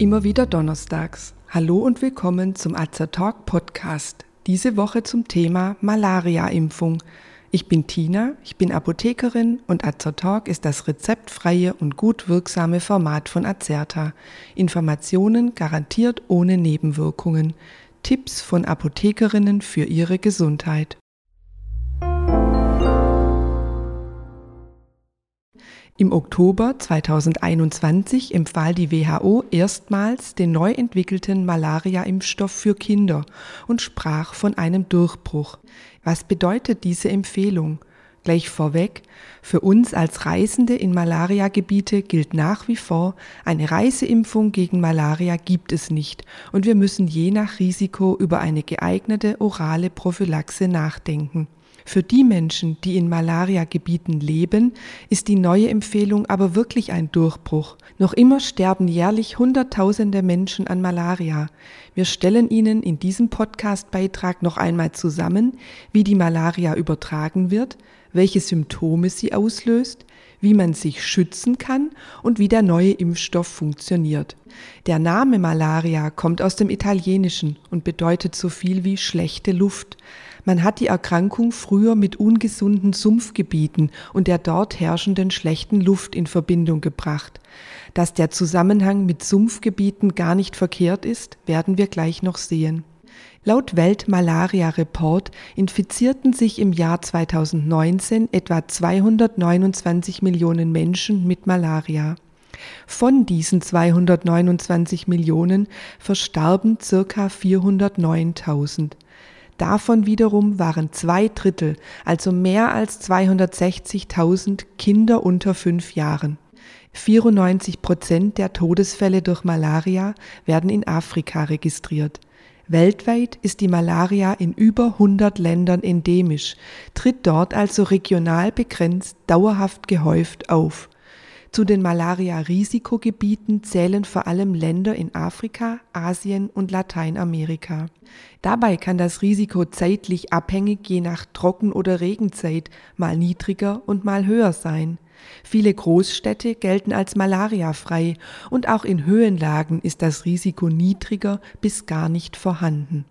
Immer wieder donnerstags. Hallo und willkommen zum Azer Talk Podcast. Diese Woche zum Thema Malaria-Impfung. Ich bin Tina, ich bin Apothekerin und Azer Talk ist das rezeptfreie und gut wirksame Format von Azerta. Informationen garantiert ohne Nebenwirkungen. Tipps von Apothekerinnen für ihre Gesundheit. Im Oktober 2021 empfahl die WHO erstmals den neu entwickelten Malaria-Impfstoff für Kinder und sprach von einem Durchbruch. Was bedeutet diese Empfehlung? Gleich vorweg, für uns als Reisende in Malaria-Gebiete gilt nach wie vor, eine Reiseimpfung gegen Malaria gibt es nicht und wir müssen je nach Risiko über eine geeignete orale Prophylaxe nachdenken. Für die Menschen, die in Malaria-Gebieten leben, ist die neue Empfehlung aber wirklich ein Durchbruch. Noch immer sterben jährlich Hunderttausende Menschen an Malaria. Wir stellen Ihnen in diesem Podcast-Beitrag noch einmal zusammen, wie die Malaria übertragen wird, welche Symptome sie auslöst, wie man sich schützen kann und wie der neue Impfstoff funktioniert. Der Name Malaria kommt aus dem Italienischen und bedeutet so viel wie schlechte Luft. Man hat die Erkrankung früher mit ungesunden Sumpfgebieten und der dort herrschenden schlechten Luft in Verbindung gebracht. Dass der Zusammenhang mit Sumpfgebieten gar nicht verkehrt ist, werden wir gleich noch sehen. Laut Weltmalaria-Report infizierten sich im Jahr 2019 etwa 229 Millionen Menschen mit Malaria. Von diesen 229 Millionen verstarben circa 409.000. Davon wiederum waren zwei Drittel, also mehr als 260.000 Kinder unter fünf Jahren. 94 Prozent der Todesfälle durch Malaria werden in Afrika registriert. Weltweit ist die Malaria in über 100 Ländern endemisch, tritt dort also regional begrenzt dauerhaft gehäuft auf. Zu den Malaria-Risikogebieten zählen vor allem Länder in Afrika, Asien und Lateinamerika. Dabei kann das Risiko zeitlich abhängig je nach Trocken- oder Regenzeit mal niedriger und mal höher sein. Viele Großstädte gelten als malariafrei und auch in Höhenlagen ist das Risiko niedriger bis gar nicht vorhanden.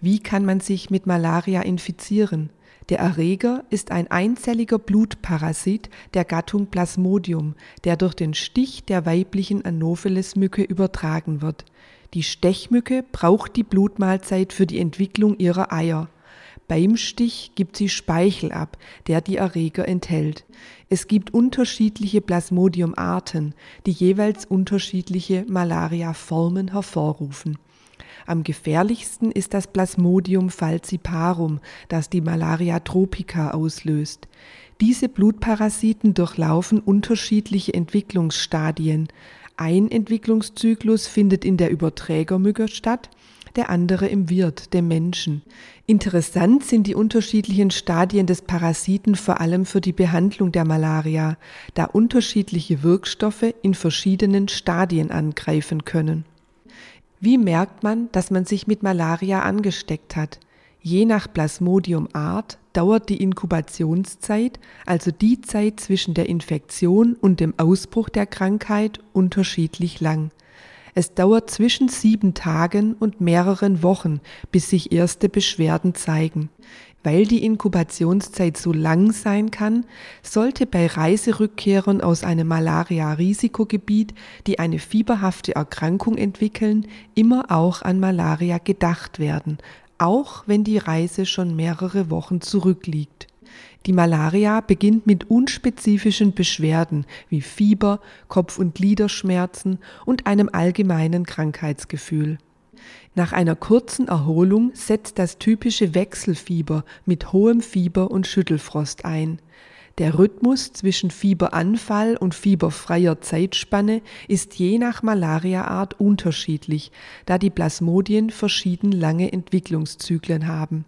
Wie kann man sich mit Malaria infizieren? Der Erreger ist ein einzelliger Blutparasit der Gattung Plasmodium, der durch den Stich der weiblichen Anopheles-Mücke übertragen wird. Die Stechmücke braucht die Blutmahlzeit für die Entwicklung ihrer Eier. Beim Stich gibt sie Speichel ab, der die Erreger enthält. Es gibt unterschiedliche Plasmodium-Arten, die jeweils unterschiedliche Malaria-Formen hervorrufen. Am gefährlichsten ist das Plasmodium falciparum, das die Malaria tropica auslöst. Diese Blutparasiten durchlaufen unterschiedliche Entwicklungsstadien. Ein Entwicklungszyklus findet in der Überträgermücke statt, der andere im Wirt, dem Menschen. Interessant sind die unterschiedlichen Stadien des Parasiten vor allem für die Behandlung der Malaria, da unterschiedliche Wirkstoffe in verschiedenen Stadien angreifen können. Wie merkt man, dass man sich mit Malaria angesteckt hat? Je nach Plasmodium-Art dauert die Inkubationszeit, also die Zeit zwischen der Infektion und dem Ausbruch der Krankheit, unterschiedlich lang. Es dauert zwischen sieben Tagen und mehreren Wochen, bis sich erste Beschwerden zeigen. Weil die Inkubationszeit so lang sein kann, sollte bei Reiserückkehrern aus einem Malaria-Risikogebiet, die eine fieberhafte Erkrankung entwickeln, immer auch an Malaria gedacht werden, auch wenn die Reise schon mehrere Wochen zurückliegt. Die Malaria beginnt mit unspezifischen Beschwerden wie Fieber, Kopf- und Gliederschmerzen und einem allgemeinen Krankheitsgefühl. Nach einer kurzen Erholung setzt das typische Wechselfieber mit hohem Fieber und Schüttelfrost ein. Der Rhythmus zwischen Fieberanfall und fieberfreier Zeitspanne ist je nach Malariaart unterschiedlich, da die Plasmodien verschieden lange Entwicklungszyklen haben.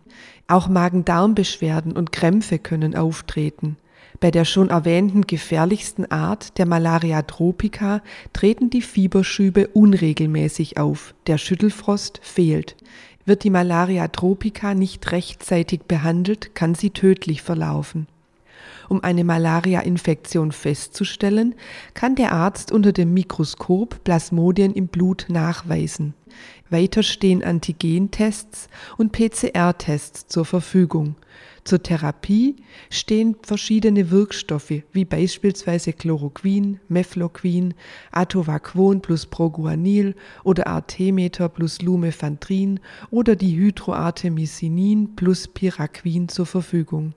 Auch Magen-Darm-Beschwerden und Krämpfe können auftreten. Bei der schon erwähnten gefährlichsten Art, der Malaria tropica, treten die Fieberschübe unregelmäßig auf, der Schüttelfrost fehlt. Wird die Malaria tropica nicht rechtzeitig behandelt, kann sie tödlich verlaufen. Um eine Malaria-Infektion festzustellen, kann der Arzt unter dem Mikroskop Plasmodien im Blut nachweisen. Weiter stehen Antigentests und PCR-Tests zur Verfügung. Zur Therapie stehen verschiedene Wirkstoffe wie beispielsweise Chloroquin, Mefloquin, Atovaquon plus Proguanil oder Artemeter plus Lumefantrine oder die Hydroartemisinin plus Piraquin zur Verfügung.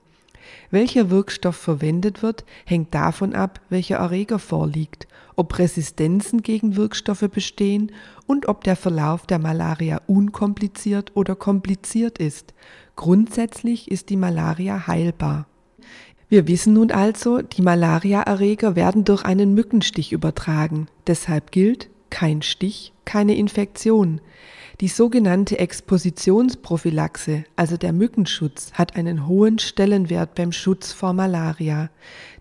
Welcher Wirkstoff verwendet wird, hängt davon ab, welcher Erreger vorliegt, ob Resistenzen gegen Wirkstoffe bestehen und ob der Verlauf der Malaria unkompliziert oder kompliziert ist. Grundsätzlich ist die Malaria heilbar. Wir wissen nun also, die Malariaerreger werden durch einen Mückenstich übertragen. Deshalb gilt, kein Stich, keine Infektion. Die sogenannte Expositionsprophylaxe, also der Mückenschutz, hat einen hohen Stellenwert beim Schutz vor Malaria.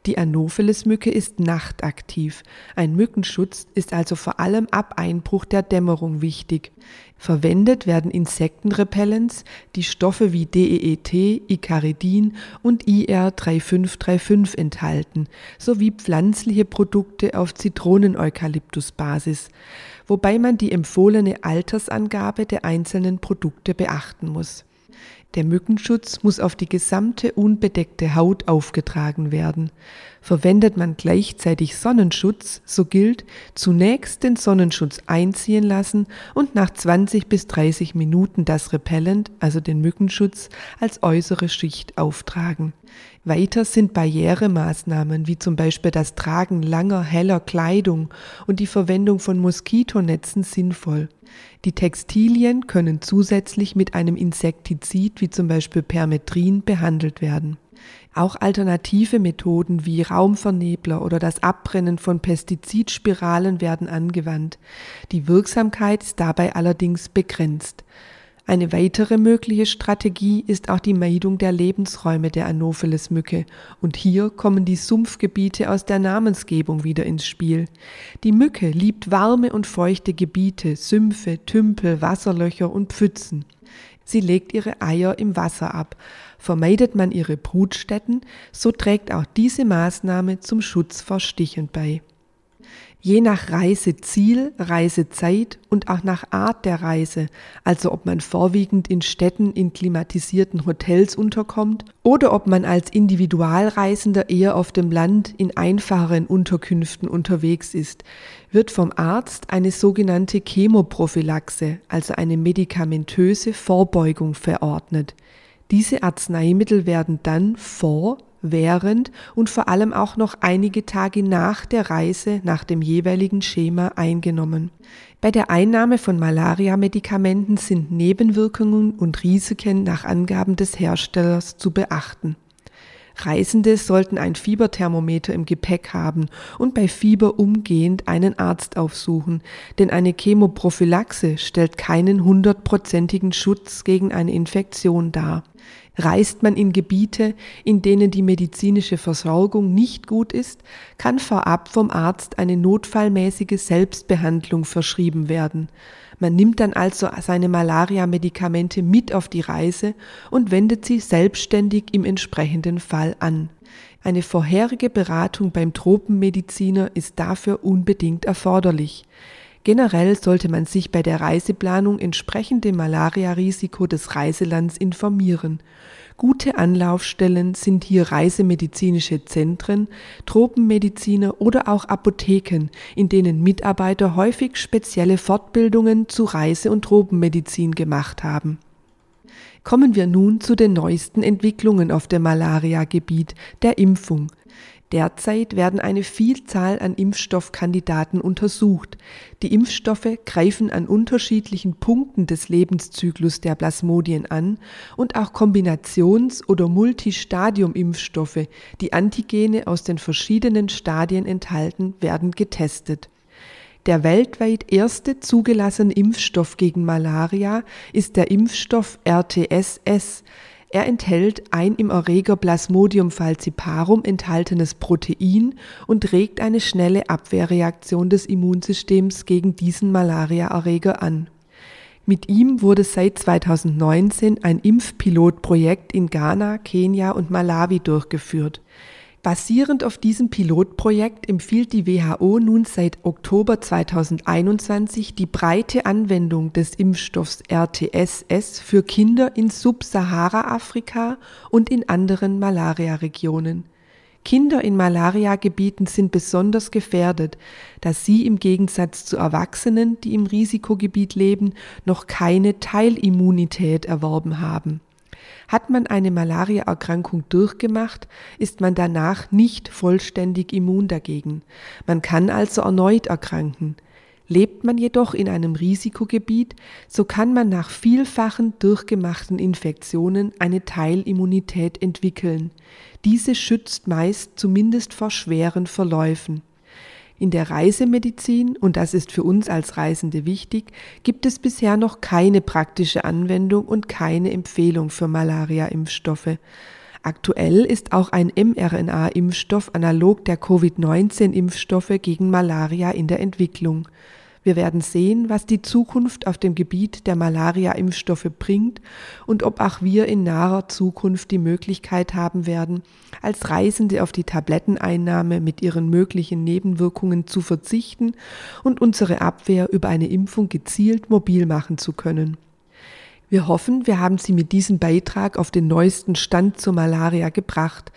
Die Anopheles-Mücke ist nachtaktiv. Ein Mückenschutz ist also vor allem ab Einbruch der Dämmerung wichtig. Verwendet werden Insektenrepellents, die Stoffe wie DEET, Icaridin und IR3535 enthalten, sowie pflanzliche Produkte auf Zitronen-Eukalyptus-Basis, wobei man die empfohlene Altersangabe der einzelnen Produkte beachten muss. Der Mückenschutz muss auf die gesamte unbedeckte Haut aufgetragen werden. Verwendet man gleichzeitig Sonnenschutz, so gilt zunächst den Sonnenschutz einziehen lassen und nach 20 bis 30 Minuten das Repellent, also den Mückenschutz, als äußere Schicht auftragen. Weiter sind Barrieremaßnahmen wie zum Beispiel das Tragen langer, heller Kleidung und die Verwendung von Moskitonetzen sinnvoll. Die Textilien können zusätzlich mit einem Insektizid wie zum Beispiel Permetrin behandelt werden. Auch alternative Methoden wie Raumvernebler oder das Abbrennen von Pestizidspiralen werden angewandt. Die Wirksamkeit ist dabei allerdings begrenzt. Eine weitere mögliche Strategie ist auch die Meidung der Lebensräume der Anopheles-Mücke. Und hier kommen die Sumpfgebiete aus der Namensgebung wieder ins Spiel. Die Mücke liebt warme und feuchte Gebiete, Sümpfe, Tümpel, Wasserlöcher und Pfützen. Sie legt ihre Eier im Wasser ab. Vermeidet man ihre Brutstätten, so trägt auch diese Maßnahme zum Schutz vor Stichen bei. Je nach Reiseziel, Reisezeit und auch nach Art der Reise, also ob man vorwiegend in Städten in klimatisierten Hotels unterkommt oder ob man als Individualreisender eher auf dem Land in einfacheren Unterkünften unterwegs ist, wird vom Arzt eine sogenannte Chemoprophylaxe, also eine medikamentöse Vorbeugung verordnet. Diese Arzneimittel werden dann vor während und vor allem auch noch einige Tage nach der Reise nach dem jeweiligen Schema eingenommen. Bei der Einnahme von Malaria-Medikamenten sind Nebenwirkungen und Risiken nach Angaben des Herstellers zu beachten. Reisende sollten ein Fieberthermometer im Gepäck haben und bei Fieber umgehend einen Arzt aufsuchen, denn eine Chemoprophylaxe stellt keinen hundertprozentigen Schutz gegen eine Infektion dar. Reist man in Gebiete, in denen die medizinische Versorgung nicht gut ist, kann vorab vom Arzt eine notfallmäßige Selbstbehandlung verschrieben werden. Man nimmt dann also seine Malaria-Medikamente mit auf die Reise und wendet sie selbstständig im entsprechenden Fall an. Eine vorherige Beratung beim Tropenmediziner ist dafür unbedingt erforderlich. Generell sollte man sich bei der Reiseplanung entsprechend dem Malaria-Risiko des Reiselands informieren. Gute Anlaufstellen sind hier reisemedizinische Zentren, Tropenmediziner oder auch Apotheken, in denen Mitarbeiter häufig spezielle Fortbildungen zu Reise- und Tropenmedizin gemacht haben. Kommen wir nun zu den neuesten Entwicklungen auf dem Malaria-Gebiet, der Impfung. Derzeit werden eine Vielzahl an Impfstoffkandidaten untersucht. Die Impfstoffe greifen an unterschiedlichen Punkten des Lebenszyklus der Plasmodien an und auch Kombinations- oder Multistadium-Impfstoffe, die Antigene aus den verschiedenen Stadien enthalten, werden getestet. Der weltweit erste zugelassene Impfstoff gegen Malaria ist der Impfstoff RTSS, er enthält ein im Erreger Plasmodium falciparum enthaltenes Protein und regt eine schnelle Abwehrreaktion des Immunsystems gegen diesen Malariaerreger an. Mit ihm wurde seit 2019 ein Impfpilotprojekt in Ghana, Kenia und Malawi durchgeführt. Basierend auf diesem Pilotprojekt empfiehlt die WHO nun seit Oktober 2021 die breite Anwendung des Impfstoffs RTSS für Kinder in Subsahara-Afrika und in anderen Malaria-Regionen. Kinder in Malariagebieten sind besonders gefährdet, da sie im Gegensatz zu Erwachsenen, die im Risikogebiet leben, noch keine Teilimmunität erworben haben. Hat man eine Malariaerkrankung durchgemacht, ist man danach nicht vollständig immun dagegen. Man kann also erneut erkranken. Lebt man jedoch in einem Risikogebiet, so kann man nach vielfachen durchgemachten Infektionen eine Teilimmunität entwickeln. Diese schützt meist zumindest vor schweren Verläufen. In der Reisemedizin, und das ist für uns als Reisende wichtig, gibt es bisher noch keine praktische Anwendung und keine Empfehlung für Malaria-Impfstoffe. Aktuell ist auch ein mRNA-Impfstoff analog der Covid-19-Impfstoffe gegen Malaria in der Entwicklung. Wir werden sehen, was die Zukunft auf dem Gebiet der Malaria-Impfstoffe bringt und ob auch wir in naher Zukunft die Möglichkeit haben werden, als Reisende auf die Tabletteneinnahme mit ihren möglichen Nebenwirkungen zu verzichten und unsere Abwehr über eine Impfung gezielt mobil machen zu können. Wir hoffen, wir haben Sie mit diesem Beitrag auf den neuesten Stand zur Malaria gebracht.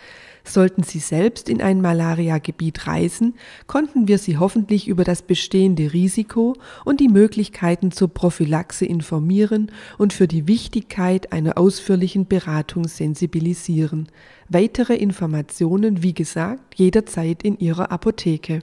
Sollten Sie selbst in ein Malaria-Gebiet reisen, konnten wir Sie hoffentlich über das bestehende Risiko und die Möglichkeiten zur Prophylaxe informieren und für die Wichtigkeit einer ausführlichen Beratung sensibilisieren. Weitere Informationen, wie gesagt, jederzeit in Ihrer Apotheke.